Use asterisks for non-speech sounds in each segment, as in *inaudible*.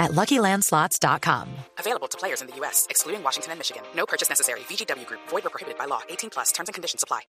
at LuckyLandSlots.com. Available to players in the U.S., excluding Washington and Michigan. No purchase necessary. VGW Group. Void or prohibited by law. 18 plus. Terms and conditions apply.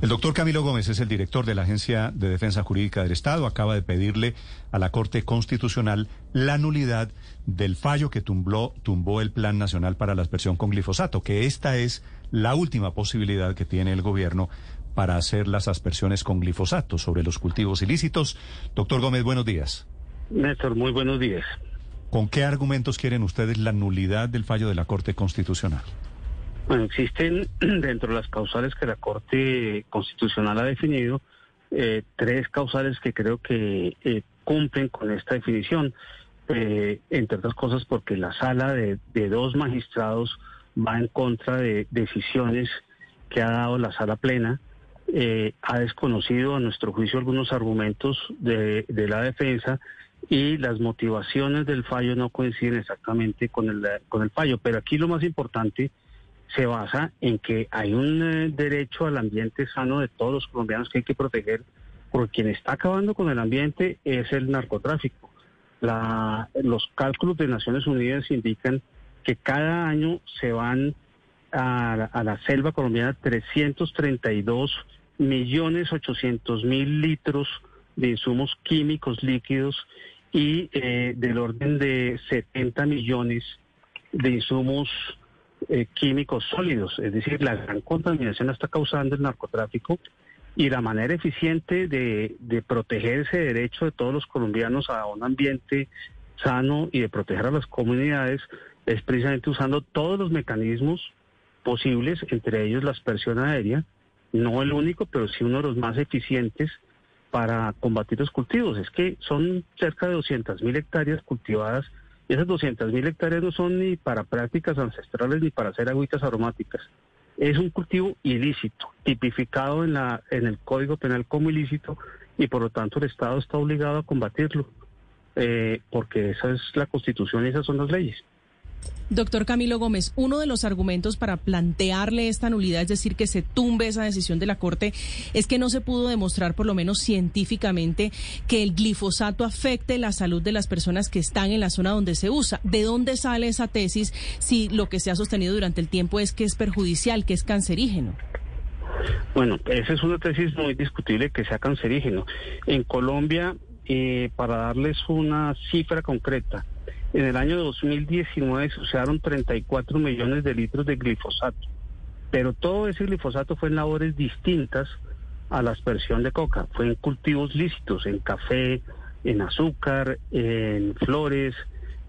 El doctor Camilo Gómez es el director de la Agencia de Defensa Jurídica del Estado. Acaba de pedirle a la Corte Constitucional la nulidad del fallo que tumbó, tumbó el Plan Nacional para la Aspersión con glifosato, que esta es la última posibilidad que tiene el gobierno para hacer las aspersiones con glifosato sobre los cultivos ilícitos. Doctor Gómez, buenos días. Néstor, muy buenos días. ¿Con qué argumentos quieren ustedes la nulidad del fallo de la Corte Constitucional? Bueno, existen *clears throat* dentro de las causales que la Corte Constitucional ha definido eh, tres causales que creo que eh, cumplen con esta definición, eh, entre otras cosas porque la sala de, dos magistrados va en contra de decisiones que ha dado la sala plena, ha desconocido a nuestro juicio algunos argumentos de la defensa y las motivaciones del fallo no coinciden exactamente con el, con el fallo. Pero aquí lo más importante se basa en que hay un eh, derecho al ambiente sano de todos los colombianos que hay que proteger, porque quien está acabando con el ambiente es el narcotráfico. La, los cálculos de Naciones Unidas indican que cada año se van a, a la selva colombiana 332 millones 800 mil litros de insumos químicos líquidos y eh, del orden de 70 millones de insumos eh, químicos sólidos. Es decir, la gran contaminación la está causando el narcotráfico y la manera eficiente de, de proteger ese derecho de todos los colombianos a un ambiente sano y de proteger a las comunidades es precisamente usando todos los mecanismos posibles, entre ellos la aspersión aérea, no el único, pero sí uno de los más eficientes para combatir los cultivos. Es que son cerca de 200 mil hectáreas cultivadas y esas 200 mil hectáreas no son ni para prácticas ancestrales ni para hacer agüitas aromáticas. Es un cultivo ilícito, tipificado en, la, en el Código Penal como ilícito y por lo tanto el Estado está obligado a combatirlo, eh, porque esa es la Constitución y esas son las leyes. Doctor Camilo Gómez, uno de los argumentos para plantearle esta nulidad, es decir, que se tumbe esa decisión de la Corte, es que no se pudo demostrar, por lo menos científicamente, que el glifosato afecte la salud de las personas que están en la zona donde se usa. ¿De dónde sale esa tesis si lo que se ha sostenido durante el tiempo es que es perjudicial, que es cancerígeno? Bueno, esa es una tesis muy discutible que sea cancerígeno. En Colombia, eh, para darles una cifra concreta, en el año 2019 se usaron 34 millones de litros de glifosato, pero todo ese glifosato fue en labores distintas a la aspersión de coca. Fue en cultivos lícitos, en café, en azúcar, en flores,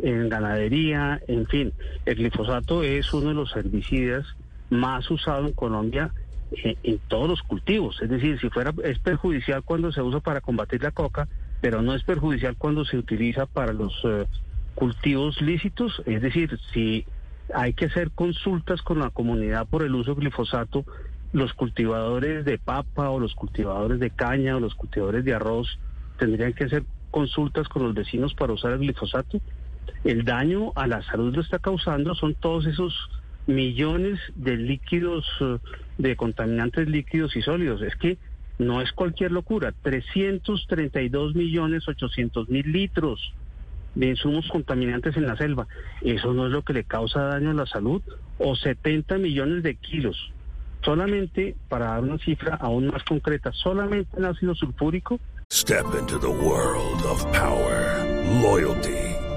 en ganadería, en fin. El glifosato es uno de los herbicidas más usados en Colombia en, en, todos los cultivos. Es decir, si fuera es perjudicial cuando se usa para combatir la coca, pero no es perjudicial cuando se utiliza para los uh, cultivos lícitos, es decir, si hay que hacer consultas con la comunidad por el uso de glifosato, los cultivadores de papa o los cultivadores de caña o los cultivadores de arroz tendrían que hacer consultas con los vecinos para usar el glifosato. El daño a la salud lo está causando son todos esos millones de líquidos, de contaminantes líquidos y sólidos. Es que no es cualquier locura, 332 millones 800 mil litros de insumos contaminantes en la selva. Eso no es lo que le causa daño a la salud. O 70 millones de kilos. Solamente, para dar una cifra aún más concreta, solamente en ácido sulfúrico. Step into the world of power, loyalty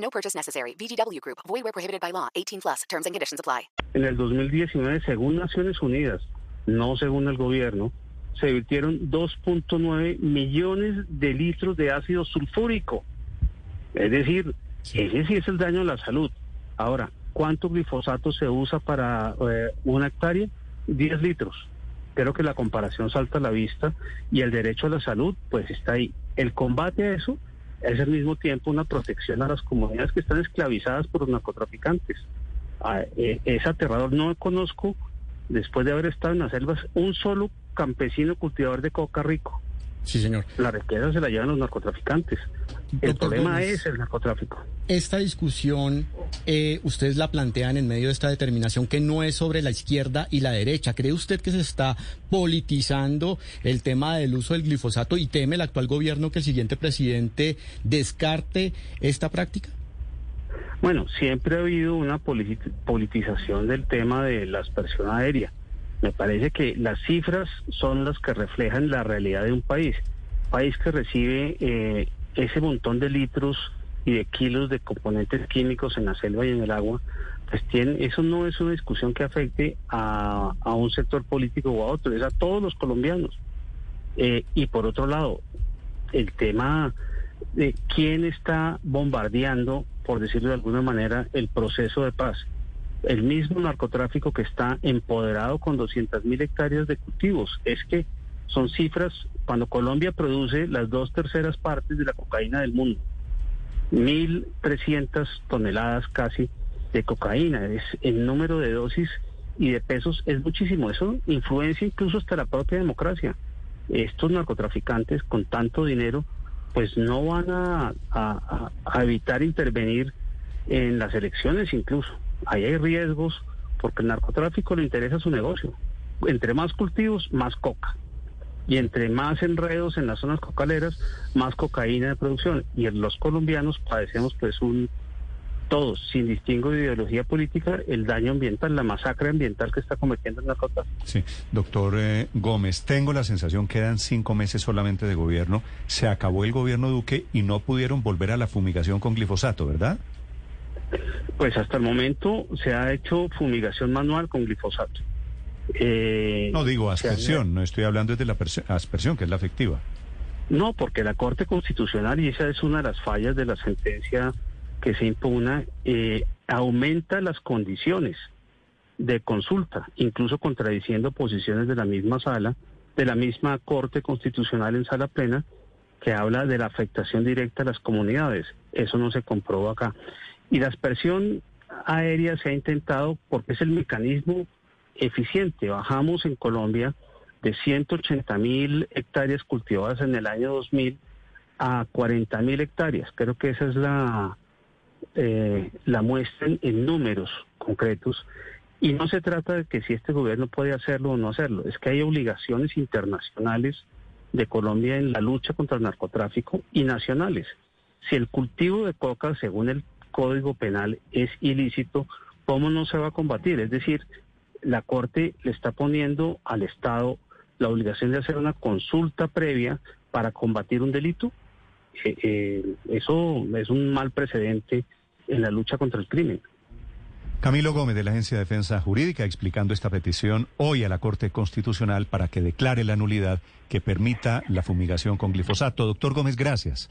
No purchase necessary. VGW Group. Void where prohibited by law. 18 plus. Terms and conditions apply. En el 2019, según Naciones Unidas, no según el gobierno, se virtieron 2.9 millones de litros de ácido sulfúrico. Es decir, ese sí es el daño a la salud. Ahora, ¿cuánto glifosato se usa para eh, una hectárea? 10 litros. Creo que la comparación salta a la vista y el derecho a la salud, pues está ahí. El combate a eso es al mismo tiempo una protección a las comunidades que están esclavizadas por los narcotraficantes. Ah, eh, es aterrador. No conozco, después de haber estado en las selvas, un solo campesino cultivador de coca rico. Sí, señor. La riqueza se la llevan los narcotraficantes. El Doctor problema Gómez. es el narcotráfico. Esta discusión, eh, ustedes la plantean en medio de esta determinación que no es sobre la izquierda y la derecha. ¿Cree usted que se está politizando el tema del uso del glifosato y teme el actual gobierno que el siguiente presidente descarte esta práctica? Bueno, siempre ha habido una politi- politización del tema de la aspersión aérea. Me parece que las cifras son las que reflejan la realidad de un país. País que recibe eh, ese montón de litros y de kilos de componentes químicos en la selva y en el agua, pues tiene, eso no es una discusión que afecte a, a un sector político o a otro, es a todos los colombianos. Eh, y por otro lado, el tema de quién está bombardeando, por decirlo de alguna manera, el proceso de paz. El mismo narcotráfico que está empoderado con 200 mil hectáreas de cultivos. Es que son cifras, cuando Colombia produce las dos terceras partes de la cocaína del mundo, 1.300 toneladas casi de cocaína. Es, el número de dosis y de pesos es muchísimo. Eso influencia incluso hasta la propia democracia. Estos narcotraficantes con tanto dinero pues no van a, a- a evitar intervenir en las elecciones incluso. Ahí hay riesgos porque el narcotráfico le interesa su negocio. Entre más cultivos, más coca. Y entre más enredos en las zonas cocaleras, más cocaína de producción. Y en los colombianos padecemos pues un, todos, sin distingo de ideología política, el daño ambiental, la masacre ambiental que está cometiendo el narcotráfico. Sí, doctor eh, Gómez, tengo la sensación que quedan cinco meses solamente de gobierno. Se acabó el gobierno Duque y no pudieron volver a la fumigación con glifosato, ¿verdad? Pues hasta el momento se ha hecho fumigación manual con glifosato. Eh, No digo aspersión, no estoy hablando de la aspersión, que es la efectiva. No, porque la Corte Constitucional, y esa es una de las fallas de la sentencia que se impugna, eh, aumenta las condiciones de consulta, incluso contradiciendo posiciones de la misma sala, de la misma Corte Constitucional en sala plena, que habla de la afectación directa a las comunidades. Eso no se comprobó acá. Y la aspersión aérea se ha intentado porque es el mecanismo eficiente. Bajamos en Colombia de 180 mil hectáreas cultivadas en el año 2000 a 40 mil hectáreas. Creo que esa es la, eh, la muestra en, números concretos. Y no se trata de que si este gobierno puede hacerlo o no hacerlo, es que hay obligaciones internacionales de Colombia en la lucha contra el narcotráfico y nacionales. Si el cultivo de coca, según el Código Penal, es ilícito, ¿cómo no se va a combatir? Es decir, la Corte le está poniendo al Estado la obligación de hacer una consulta previa para combatir un delito. Eh, eh, eso es un mal precedente en la lucha contra el crimen. Camilo Gómez de la Agencia de Defensa Jurídica explicando esta petición hoy a la Corte Constitucional para que declare la nulidad que permita la fumigación con glifosato. Doctor Gómez, gracias.